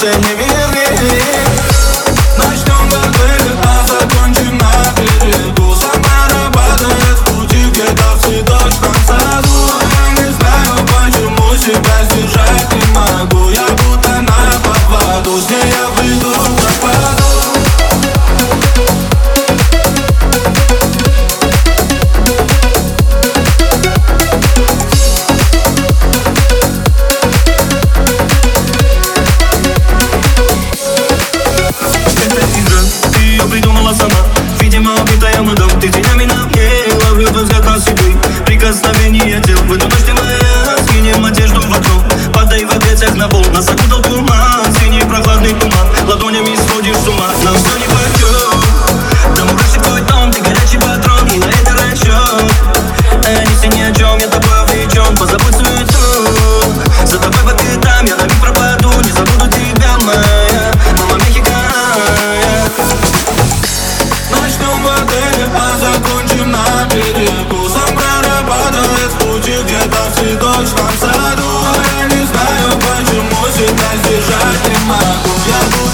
something Diabo